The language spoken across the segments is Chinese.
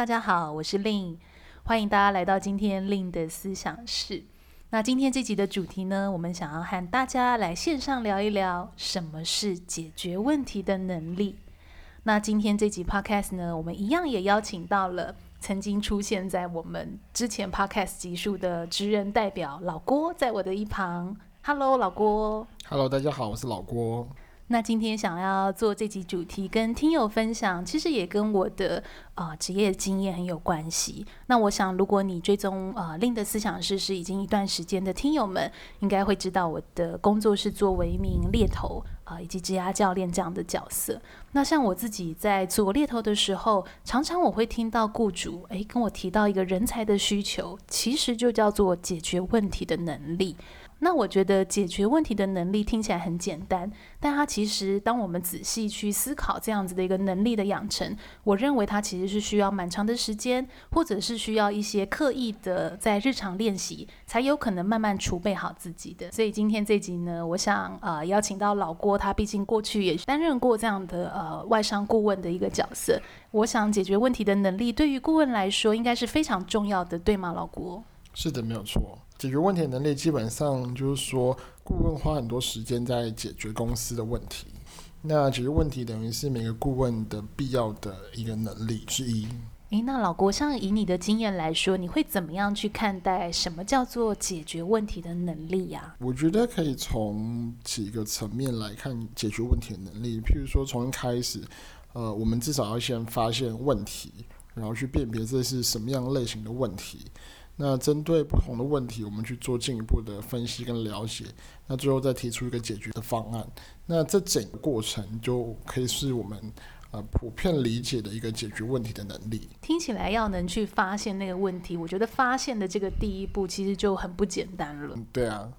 大家好，我是 Lin，欢迎大家来到今天 Lin 的思想室。那今天这集的主题呢，我们想要和大家来线上聊一聊什么是解决问题的能力。那今天这集 Podcast 呢，我们一样也邀请到了曾经出现在我们之前 Podcast 集数的职人代表老郭，在我的一旁。Hello，老郭。Hello，大家好，我是老郭。那今天想要做这集主题跟听友分享，其实也跟我的啊、职业经验很有关系。那我想，如果你追踪啊 Lin 的思想室是已经一段时间的听友们，应该会知道我的工作是作为一名猎头啊、以及职涯教练这样的角色。那像我自己在做猎头的时候，常常我会听到雇主诶跟我提到一个人才的需求，其实就叫做解决问题的能力。那我觉得解决问题的能力听起来很简单，但它其实当我们仔细去思考这样子的一个能力的养成，我认为它其实是需要蛮长的时间，或者是需要一些刻意的在日常练习，才有可能慢慢储备好自己的。所以今天这集呢，我想呃邀请到老郭，他毕竟过去也担任过这样的呃外商顾问的一个角色，我想解决问题的能力对于顾问来说应该是非常重要的，对吗，老郭？是的，没有错。解决问题的能力，基本上就是说，顾问花很多时间在解决公司的问题。那解决问题等于是每个顾问的必要的一个能力之一。诶，那老郭，像以你的经验来说，你会怎么样去看待什么叫做解决问题的能力呀？我觉得可以从几个层面来看解决问题的能力。譬如说，从一开始，呃，我们至少要先发现问题，然后去辨别这是什么样类型的问题。那针对不同的问题，我们去做进一步的分析跟了解，那最后再提出一个解决的方案。那这整个过程就可以是我们呃普遍理解的一个解决问题的能力。听起来要能去发现那个问题，我觉得发现的这个第一步其实就很不简单了。嗯，对啊。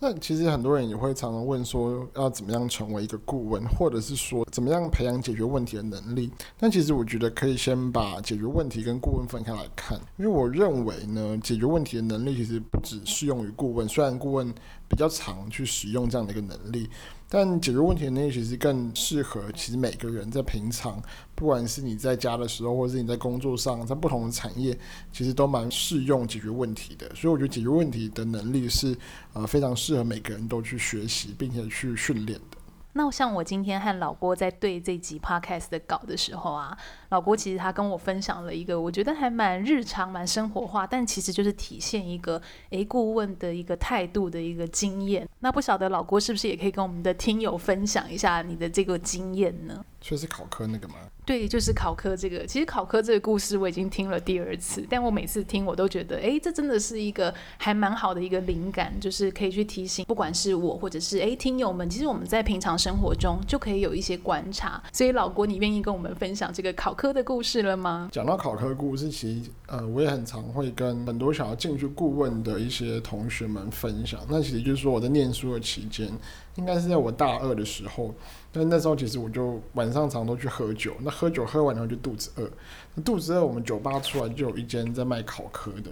那其实很多人也会常常问说，要怎么样成为一个顾问，或者是说怎么样培养解决问题的能力？但其实我觉得可以先把解决问题跟顾问分开来看，因为我认为呢，解决问题的能力其实不只适用于顾问，虽然顾问比较常去使用这样的一个能力。但解决问题的能力其实更适合，其实每个人在平常，不管是你在家的时候，或者是你在工作上，在不同的产业，其实都蛮适用解决问题的。所以我觉得解决问题的能力是呃非常适合每个人都去学习，并且去训练的。那像我今天和老郭在对这集 podcast 的稿的时候啊，老郭其实他跟我分享了一个我觉得还蛮日常、蛮生活化，但其实就是体现一个诶顾问的一个态度的一个经验。那不晓得老郭是不是也可以跟我们的听友分享一下你的这个经验呢？就是考科那个吗？对，就是考科这个。其实考科这个故事我已经听了第二次，但我每次听我都觉得，哎，这真的是一个还蛮好的一个灵感，就是可以去提醒，不管是我或者是哎听友们，其实我们在平常生活中就可以有一些观察。所以老郭，你愿意跟我们分享这个考科的故事了吗？讲到考科故事，其实呃，我也很常会跟很多想要进去顾问的一些同学们分享。那其实就是说我在念书的期间，应该是在我大二的时候。但那时候其实我就晚上常常都去喝酒，那喝酒喝完然后就肚子饿，那肚子饿我们酒吧出来就有一间在卖烤壳的，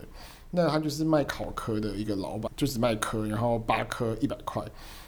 那他就是卖烤壳的一个老板，就只卖壳，然后八颗一百块，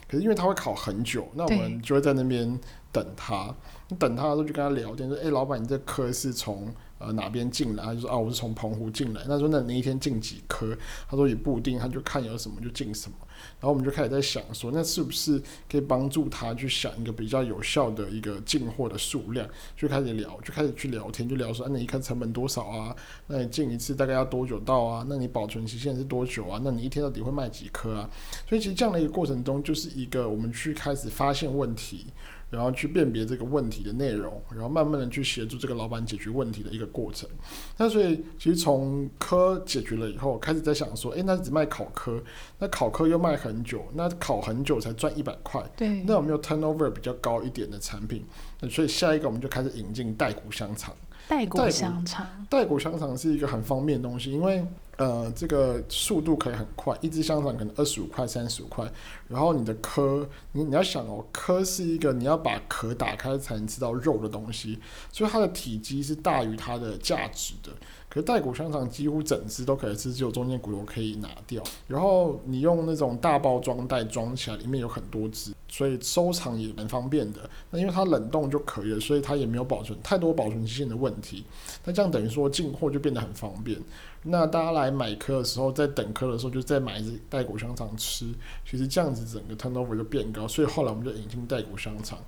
可是因为他会烤很久，那我们就会在那边等他，等他的时候就跟他聊天说，哎，老板你这科是从呃哪边进来？他就说啊我是从澎湖进来，那说那你一天进几颗？他说也不一定，他就看有什么就进什么。然后我们就开始在想说，那是不是可以帮助他去想一个比较有效的一个进货的数量？就开始聊，就开始去聊天，就聊说，那你看成本多少啊？那你进一次大概要多久到啊？那你保存期限是多久啊？那你一天到底会卖几颗啊？所以其实这样的一个过程中，就是一个我们去开始发现问题。然后去辨别这个问题的内容，然后慢慢的去协助这个老板解决问题的一个过程。那所以其实从科解决了以后，开始在想说，诶，那只卖考科，那考科又卖很久，那考很久才赚一百块，对，那有没有 turnover 比较高一点的产品？那所以下一个我们就开始引进带骨香肠。带骨香肠，带骨香肠是一个很方便的东西，因为。呃，这个速度可以很快，一支香肠可能二十五块、三十五块。然后你的壳，你你要想哦，壳是一个你要把壳打开才能吃到肉的东西，所以它的体积是大于它的价值的。可是带骨香肠几乎整只都可以吃，只有中间骨头可以拿掉。然后你用那种大包装袋装起来，里面有很多只，所以收藏也蛮方便的。那因为它冷冻就可以了，所以它也没有保存太多保存期限的问题。那这样等于说进货就变得很方便。那大家来买颗的时候，在等颗的时候就再买一只带骨香肠吃，其实这样子整个 turnover 就变高，所以后来我们就引进带骨香肠，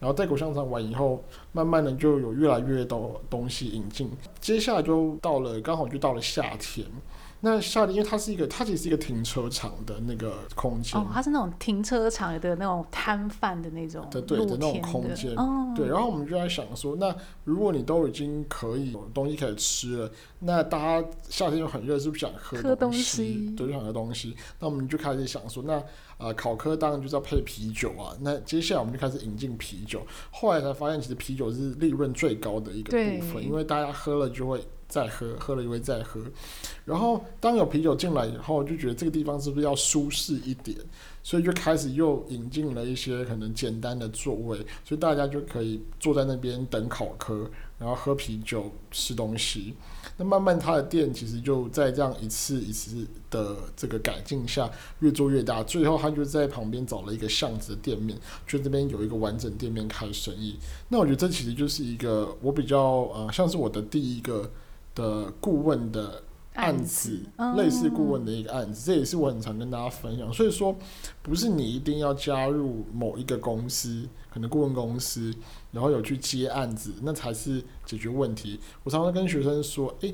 然后带骨香肠完以后，慢慢的就有越来越多东西引进，接下来就到了刚好就到了夏天。那夏天，因为它是一个，它其实是一个停车场的那个空间。哦，它是那种停车场的那种摊贩的那种的。对的那种空间。哦。对，然后我们就在想说，那如果你都已经可以有东西可以吃了，那大家夏天又很热，是不是想喝东西？喝东西。对，就想喝东西。那我们就开始想说，那呃，烤科当然就是要配啤酒啊。那接下来我们就开始引进啤酒。后来才发现，其实啤酒是利润最高的一个部分，因为大家喝了就会。再喝，喝了一杯再喝，然后当有啤酒进来以后，就觉得这个地方是不是要舒适一点，所以就开始又引进了一些可能简单的座位，所以大家就可以坐在那边等考科，然后喝啤酒、吃东西。那慢慢他的店其实就在这样一次一次的这个改进下越做越大，最后他就在旁边找了一个巷子的店面，就这边有一个完整店面开生意。那我觉得这其实就是一个我比较呃像是我的第一个。的顾问的案子，案子类似顾问的一个案子，嗯，这也是我很常跟大家分享。所以说，不是你一定要加入某一个公司，可能顾问公司，然后有去接案子，那才是解决问题。我常常跟学生说，诶，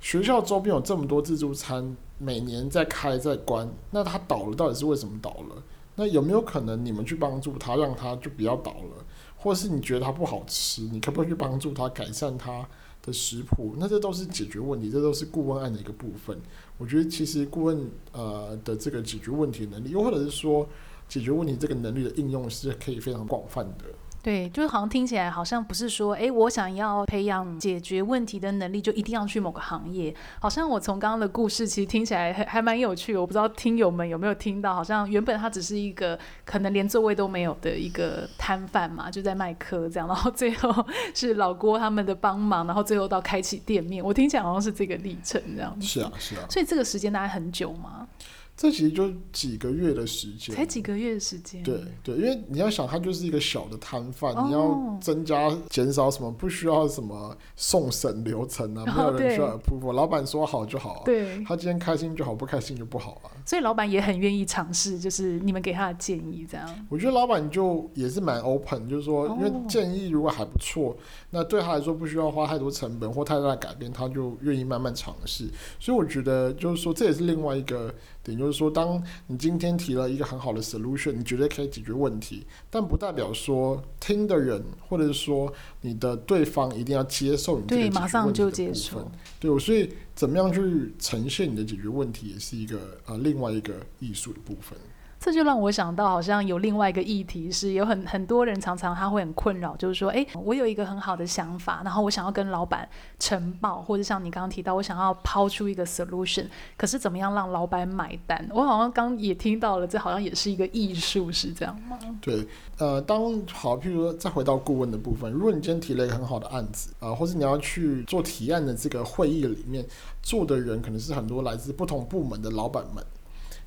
学校周边有这么多自助餐，每年在开在关，那它倒了，到底是为什么倒了？那有没有可能你们去帮助他，让他就不要倒了？或是你觉得它不好吃，你可不可以去帮助他改善它？的食谱，那这都是解决问题，这都是顾问案的一个部分。我觉得其实顾问呃的这个解决问题能力，又或者是说解决问题这个能力的应用，是可以非常广泛的。对，就是好像听起来好像不是说，哎，我想要培养解决问题的能力，就一定要去某个行业。好像我从刚刚的故事，其实听起来还还蛮有趣的。我不知道听友们有没有听到，好像原本他只是一个可能连座位都没有的一个摊贩嘛，就在卖课这样，然后最后 是老郭他们的帮忙，然后最后到开启店面。我听起来好像是这个历程这样。是啊，是啊。所以这个时间大概很久吗？这其实就几个月的时间，才几个月的时间。对对，因为你要想，它就是一个小的摊贩，哦，你要增加减少什么，不需要什么送审流程啊，没有人需要 approve，老板说好就好，对，他今天开心就好，不开心就不好啊。所以老板也很愿意尝试，就是你们给他的建议这样。我觉得老板就也是蛮 open，就是说，因为建议如果还不错，哦，那对他来说不需要花太多成本或太大的改变，他就愿意慢慢尝试。所以我觉得就是说，这也是另外一个。点就是说，当你今天提了一个很好的 solution，你觉得可以解决问题，但不代表说听的人或者是说你的对方一定要接受你这个解决问题的部分。对，马上就接受。对，所以怎么样去呈现你的解决问题，也是一个呃另外一个艺术的部分。这就让我想到，好像有另外一个议题是，有很很多人常常他会很困扰，就是说，哎，我有一个很好的想法，然后我想要跟老板呈报，或者像你刚刚提到，我想要抛出一个 solution，可是怎么样让老板买单？我好像刚也听到了，这好像也是一个艺术，是这样吗？对，呃，当好，譬如说再回到顾问的部分，如果你今天提了一个很好的案子啊，或是你要去做提案的这个会议里面，做的人可能是很多来自不同部门的老板们。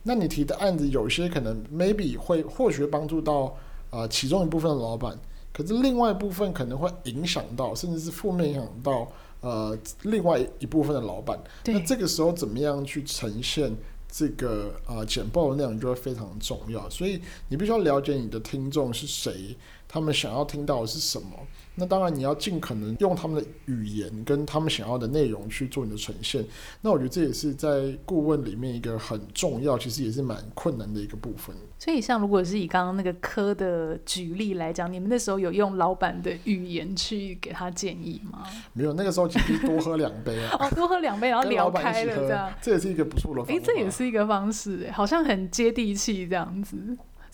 那你提的案子有些可能 maybe 会或许帮助到呃其中一部分的老板，可是另外一部分可能会影响到，甚至是负面影响到呃另外一部分的老板。那这个时候怎么样去呈现这个呃简报的内容就会非常重要。所以你必须要了解你的听众是谁，他们想要听到的是什么。那当然，你要尽可能用他们的语言跟他们想要的内容去做你的呈现。那我觉得这也是在顾问里面一个很重要，其实也是蛮困难的一个部分。所以，像如果是以刚刚那个科的举例来讲，你们那时候有用老板的语言去给他建议吗？没有，那个时候其实多喝两杯啊。哦，多喝两杯，然后聊开了这样。这也是一个不错的方式。哎，这也是一个方式，好像很接地气这样子。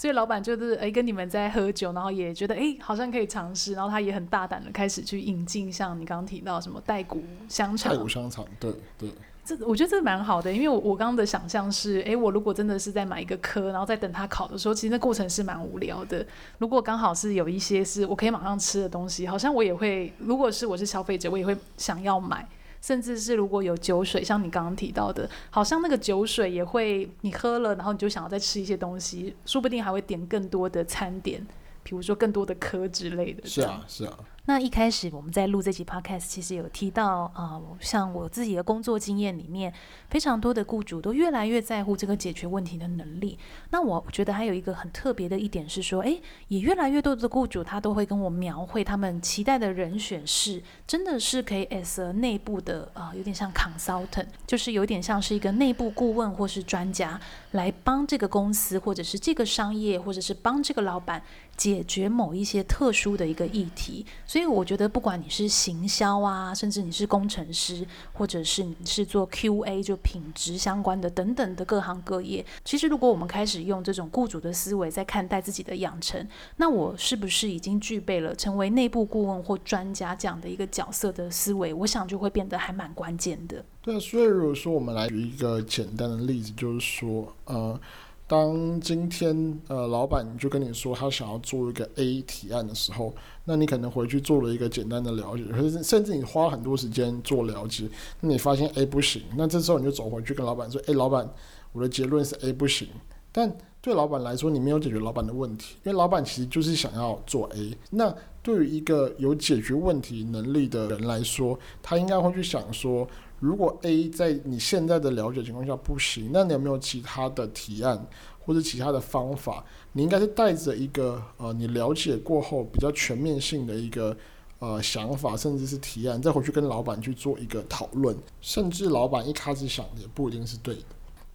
所以老板就是哎跟你们在喝酒，然后也觉得哎好像可以尝试，然后他也很大胆的开始去引进像你刚刚提到什么带骨香肠。带骨香肠，对对。这我觉得这蛮好的，因为我我刚刚的想象是，哎，我如果真的是在买一个科，然后在等它烤的时候，其实那过程是蛮无聊的。如果刚好是有一些是我可以马上吃的东西，好像我也会，如果是我是消费者，我也会想要买。甚至是如果有酒水，像你刚刚提到的，好像那个酒水也会你喝了，然后你就想要再吃一些东西，说不定还会点更多的餐点，比如说更多的壳之类的。是啊，是啊。那一开始我们在录这集 podcast，其实有提到啊、像我自己的工作经验里面，非常多的雇主都越来越在乎这个解决问题的能力。那我觉得还有一个很特别的一点是说，诶，也越来越多的雇主他都会跟我描绘他们期待的人选是，真的是可以 as 内部的啊、有点像 consultant，就是有点像是一个内部顾问或是专家，来帮这个公司或者是这个商业或者是帮这个老板解决某一些特殊的一个议题。所以我觉得，不管你是行销啊，甚至你是工程师，或者是你是做 QA 就品质相关的等等的各行各业，其实如果我们开始用这种雇主的思维在看待自己的养成，那我是不是已经具备了成为内部顾问或专家这样的一个角色的思维？我想就会变得还蛮关键的。对，所以如果说我们来举一个简单的例子，就是说，呃。当今天呃，老板就跟你说他想要做一个 A 提案的时候，那你可能回去做了一个简单的了解，或者甚至你花很多时间做了解，那你发现 A 不行，那这时候你就走回去跟老板说：“诶，老板，我的结论是 A 不行。”但对老板来说，你没有解决老板的问题，因为老板其实就是想要做 A。那对于一个有解决问题能力的人来说，他应该会去想说。如果 A 在你现在的了解情况下不行，那你有没有其他的提案或者其他的方法？你应该是带着一个呃，你了解过后比较全面性的一个呃想法，甚至是提案，再回去跟老板去做一个讨论。甚至老板一开始想的也不一定是对的，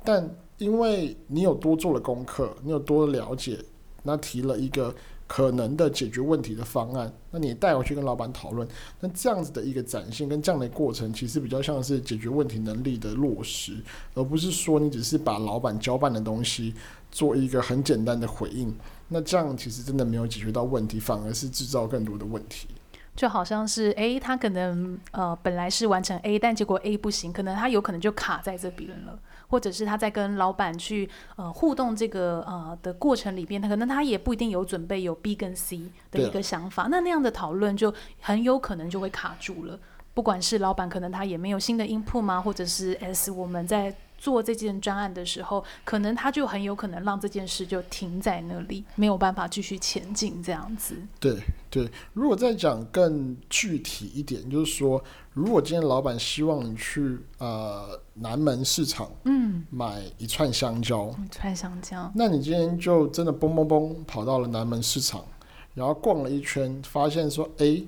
但因为你有多做了功课，你有多了解，那提了一个。可能的解决问题的方案，那你带回去跟老板讨论，那这样子的一个展现跟这样的过程，其实比较像是解决问题能力的落实，而不是说你只是把老板交办的东西做一个很简单的回应，那这样其实真的没有解决到问题，反而是制造更多的问题。就好像是哎他可能呃本来是完成 A，但结果 A 不行，可能他有可能就卡在这边了。或者是他在跟老板去呃互动这个呃的过程里边，他可能他也不一定有准备有 B 跟 C 的一个想法，那那样的讨论就很有可能就会卡住了。不管是老板可能他也没有新的 input 吗，或者是 S 我们在。做这件专案的时候，可能他就很有可能让这件事就停在那里，没有办法继续前进这样子。对对，如果再讲更具体一点，就是说，如果今天老板希望你去呃南门市场，嗯，买一串香蕉，一串香蕉，那你今天就真的嘣嘣嘣跑到了南门市场，然后逛了一圈，发现说，哎，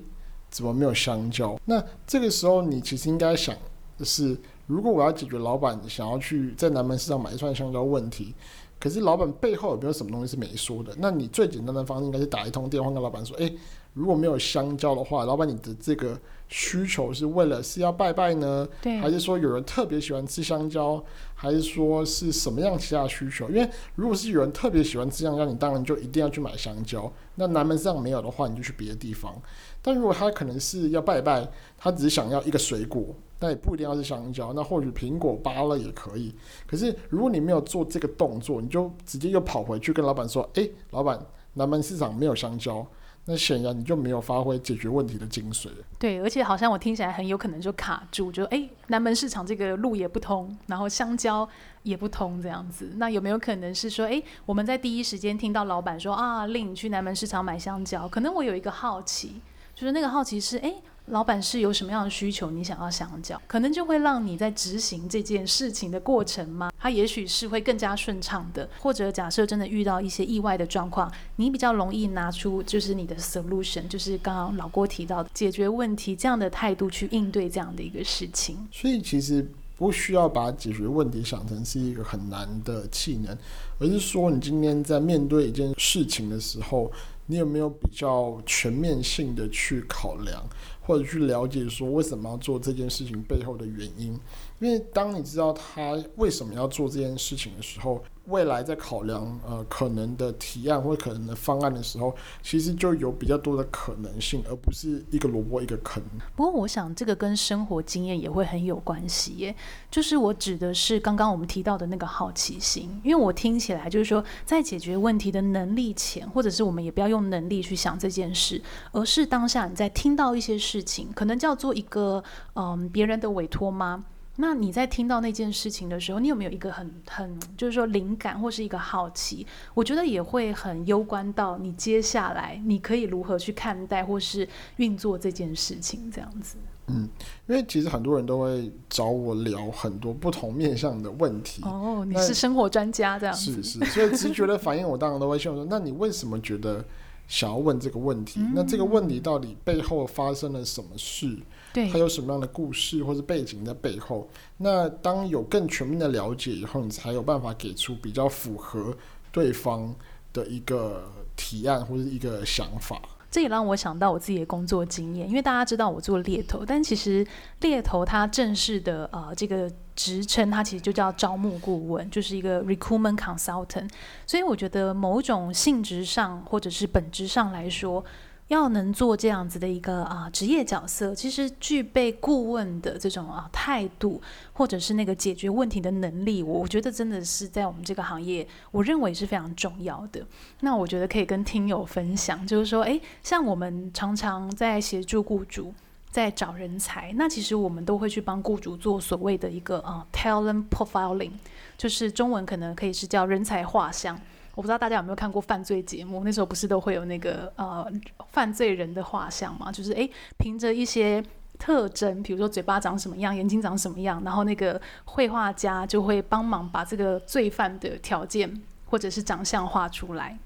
怎么没有香蕉？那这个时候你其实应该想的是。如果我要解决老板想要去在南门市场买一串香蕉问题，可是老板背后有没有什么东西是没说的？那你最简单的方式应该是打一通电话跟老板说：“诶，如果没有香蕉的话，老板你的这个需求是为了是要拜拜呢？对，还是说有人特别喜欢吃香蕉？还是说是什么样其他需求？因为如果是有人特别喜欢吃香蕉，你当然就一定要去买香蕉。那南门市场没有的话，你就去别的地方。但如果他可能是要拜拜，他只是想要一个水果。”但也不一定要是香蕉，那或许苹果扒了也可以。可是如果你没有做这个动作，你就直接又跑回去跟老板说：“诶，老板，南门市场没有香蕉。”那显然你就没有发挥解决问题的精髓。对，而且好像我听起来很有可能就卡住，就诶，南门市场这个路也不通，然后香蕉也不通这样子。那有没有可能是说，诶，我们在第一时间听到老板说啊，令你去南门市场买香蕉，可能我有一个好奇，就是那个好奇是诶。老板是有什么样的需求？你想要想讲，可能就会让你在执行这件事情的过程吗？它也许是会更加顺畅的，或者假设真的遇到一些意外的状况，你比较容易拿出就是你的 solution，就是刚刚老郭提到的解决问题这样的态度去应对这样的一个事情。所以其实不需要把解决问题想成是一个很难的技能，而是说你今天在面对一件事情的时候，你有没有比较全面性的去考量？或者去了解说为什么要做这件事情背后的原因。因为当你知道他为什么要做这件事情的时候，未来在考量呃可能的提案或可能的方案的时候，其实就有比较多的可能性，而不是一个萝卜一个坑。不过，我想这个跟生活经验也会很有关系耶。就是我指的是刚刚我们提到的那个好奇心，因为我听起来就是说，在解决问题的能力前，或者是我们也不要用能力去想这件事，而是当下你在听到一些情，可能叫做一个嗯别人的委托吗？那你在听到那件事情的时候，你有没有一个很很就是说灵感或是一个好奇？我觉得也会很攸关到你接下来你可以如何去看待或是运作这件事情这样子。嗯，因为其实很多人都会找我聊很多不同面向的问题。哦，你是生活专家这样子。是是，所以直觉的反应我当然都会希望说，那你为什么觉得想要问这个问题？嗯、那这个问题到底背后发生了什么事？对，它有什么样的故事或者背景在背后？那当有更全面的了解以后，你才有办法给出比较符合对方的一个提案或者一个想法。这也让我想到我自己的工作经验，因为大家知道我做猎头，但其实猎头它正式的呃这个职称，它其实就叫招募顾问，就是一个 recruitment consultant。所以我觉得某种性质上或者是本质上来说。要能做这样子的一个啊职业角色，其实具备顾问的这种啊态度，或者是那个解决问题的能力，我觉得真的是在我们这个行业，我认为是非常重要的。那我觉得可以跟听友分享，就是说，诶，像我们常常在协助雇主在找人才，那其实我们都会去帮雇主做所谓的一个啊 talent profiling，就是中文可能可以是叫人才画像。我不知道大家有没有看过犯罪节目，那时候不是都会有那个呃犯罪人的画像嘛？就是诶，凭着一些特征，比如说嘴巴长什么样，眼睛长什么样，然后那个绘画家就会帮忙把这个罪犯的条件或者是长相画出来。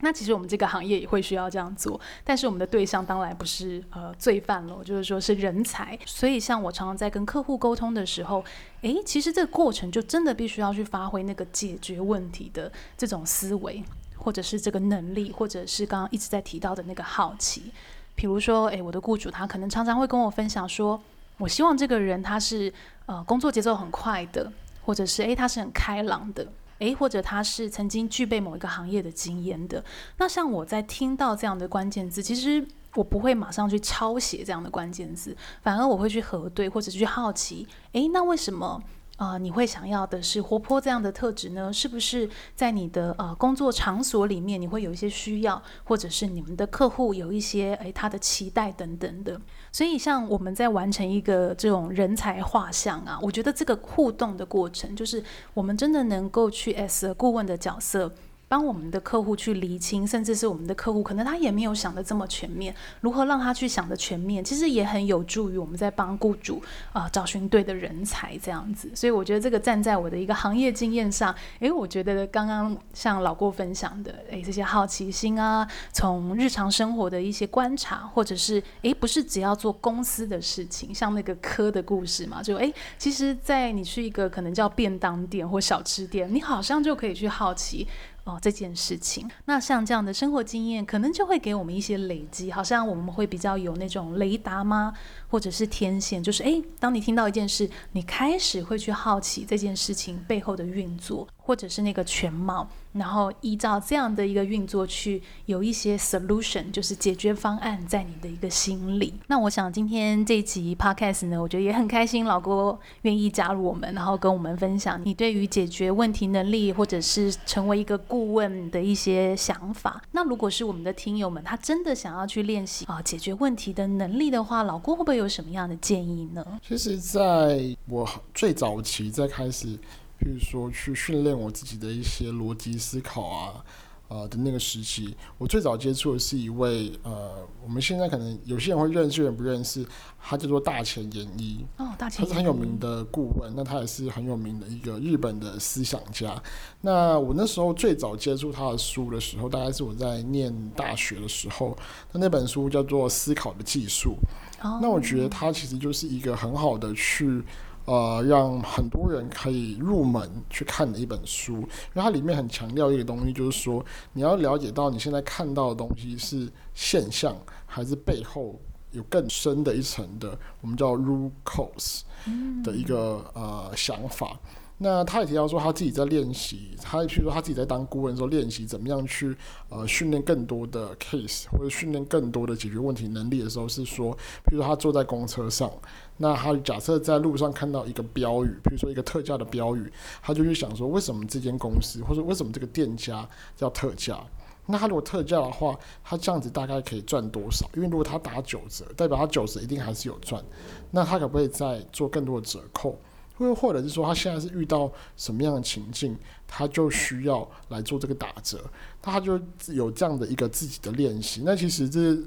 那其实我们这个行业也会需要这样做，但是我们的对象当然不是呃罪犯了，就是说是人才。所以像我常常在跟客户沟通的时候，诶，其实这个过程就真的必须要去发挥那个解决问题的这种思维，或者是这个能力，或者是刚刚一直在提到的那个好奇。比如说，诶，我的雇主他可能常常会跟我分享说，我希望这个人他是呃工作节奏很快的，或者是诶他是很开朗的。诶，或者他是曾经具备某一个行业的经验的。那像我在听到这样的关键字，其实我不会马上去抄写这样的关键字，反而我会去核对，或者去好奇，诶，那为什么？啊、你会想要的是活泼这样的特质呢？是不是在你的呃工作场所里面，你会有一些需要，或者是你们的客户有一些诶他的期待等等的？所以，像我们在完成一个这种人才画像啊，我觉得这个互动的过程，就是我们真的能够去 S 顾问的角色。帮我们的客户去厘清，甚至是我们的客户可能他也没有想得这么全面，如何让他去想得全面，其实也很有助于我们在帮雇主啊、找寻对的人才这样子。所以我觉得这个站在我的一个行业经验上，诶，我觉得刚刚像老郭分享的，诶，这些好奇心啊，从日常生活的一些观察，或者是诶，不是只要做公司的事情，像那个科的故事嘛，就诶，其实，在你去一个可能叫便当店或小吃店，你好像就可以去好奇。哦，这件事情，那像这样的生活经验，可能就会给我们一些累积，好像我们会比较有那种雷达吗？或者是天线，就是诶，当你听到一件事，你开始会去好奇这件事情背后的运作，或者是那个全貌。然后依照这样的一个运作去有一些 solution，就是解决方案在你的一个心里。那我想今天这一集 podcast 呢，我觉得也很开心，老郭愿意加入我们，然后跟我们分享你对于解决问题能力，或者是成为一个顾问的一些想法。那如果是我们的听友们，他真的想要去练习啊解决问题的能力的话，老郭会不会有什么样的建议呢？其实，在我最早期在开始。比如说，去训练我自己的一些逻辑思考啊，呃的那个时期，我最早接触的是一位呃，我们现在可能有些人会认识，有人不认识，他叫做大前研一。哦，大前。他是很有名的顾问，那他也是很有名的一个日本的思想家。那我那时候最早接触他的书的时候，大概是我在念大学的时候，那那本书叫做《思考的技术》。哦。那我觉得他其实就是一个很好的去。呃，让很多人可以入门去看的一本书，因为它里面很强调一个东西，就是说你要了解到你现在看到的东西是现象还是背后有更深的一层的，我们叫 root cause 的一个呃想法。那他也提到说，他自己在练习，他譬如说他自己在当顾问的时候练习怎么样去呃训练更多的 case 或者训练更多的解决问题能力的时候，是说，譬如说他坐在公车上，那他假设在路上看到一个标语，譬如说一个特价的标语，他就去想说，为什么这间公司或者为什么这个店家叫特价？那他如果特价的话，他这样子大概可以赚多少？因为如果他打九折，代表他九折一定还是有赚，那他可不可以再做更多的折扣？或或者是说，他现在是遇到什么样的情境，他就需要来做这个打折，他就有这样的一个自己的练习。那其实这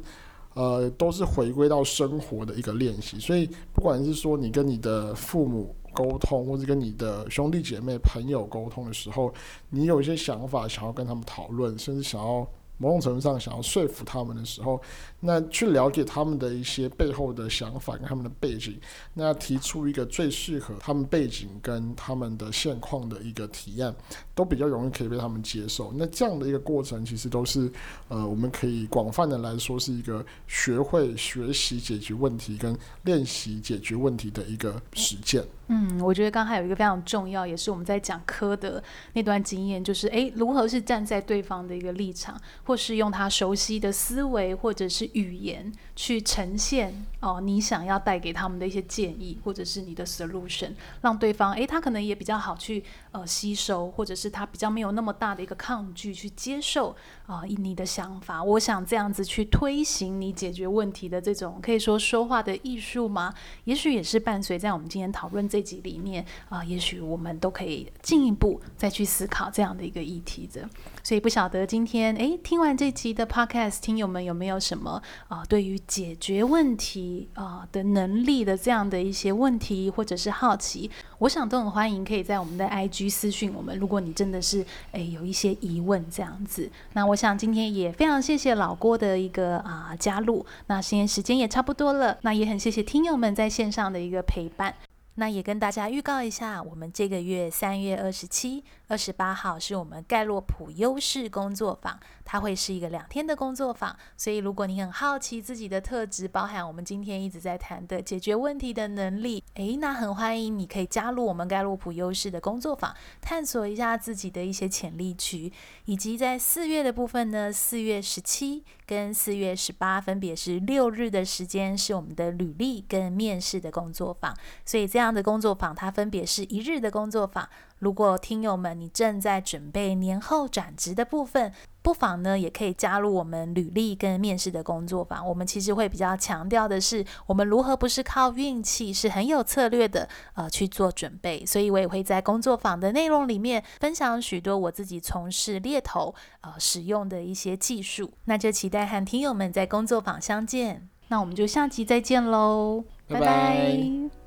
呃都是回归到生活的一个练习。所以不管是说你跟你的父母沟通，或者跟你的兄弟姐妹、朋友沟通的时候，你有一些想法想要跟他们讨论，甚至想要。某种程度上，想要说服他们的时候，那去了解他们的一些背后的想法跟他们的背景，那提出一个最适合他们背景跟他们的现况的一个提案，都比较容易可以被他们接受。那这样的一个过程，其实都是呃，我们可以广泛的来说，是一个学会学习解决问题跟练习解决问题的一个实践。嗯，我觉得刚才有一个非常重要，也是我们在讲科的那段经验，就是诶，如何是站在对方的一个立场，或是用他熟悉的思维或者是语言去呈现哦，你想要带给他们的一些建议，或者是你的 solution，让对方诶，他可能也比较好去呃吸收，或者是他比较没有那么大的一个抗拒去接受啊、呃、你的想法。我想这样子去推行你解决问题的这种可以说说话的艺术吗？也许也是伴随在我们今天讨论这。集里面啊、也许我们都可以进一步再去思考这样的一个议题的。所以不晓得今天诶，听完这集的 Podcast，听友们有没有什么啊、对于解决问题啊、的能力的这样的一些问题，或者是好奇，我想都很欢迎，可以在我们的 IG 私讯我们。如果你真的是诶有一些疑问这样子，那我想今天也非常谢谢老郭的一个啊、加入。那现在时间也差不多了，那也很谢谢听友们在线上的一个陪伴。那也跟大家预告一下，我们这个月三月二十七、二十八号是我们盖洛普优势工作坊，它会是一个两天的工作坊。所以如果你很好奇自己的特质，包含我们今天一直在谈的解决问题的能力，诶，那很欢迎你可以加入我们盖洛普优势的工作坊，探索一下自己的一些潜力区。以及在四月的部分呢，四月十七跟四月十八分别是六日的时间，是我们的履历跟面试的工作坊。所以这样。这样的工作坊，它分别是一日的工作坊。如果听友们你正在准备年后转职的部分，不妨呢也可以加入我们履历跟面试的工作坊。我们其实会比较强调的是，我们如何不是靠运气，是很有策略的呃去做准备。所以我也会在工作坊的内容里面分享许多我自己从事猎头呃使用的一些技术。那就期待和听友们在工作坊相见。那我们就下期再见喽，拜拜。拜拜。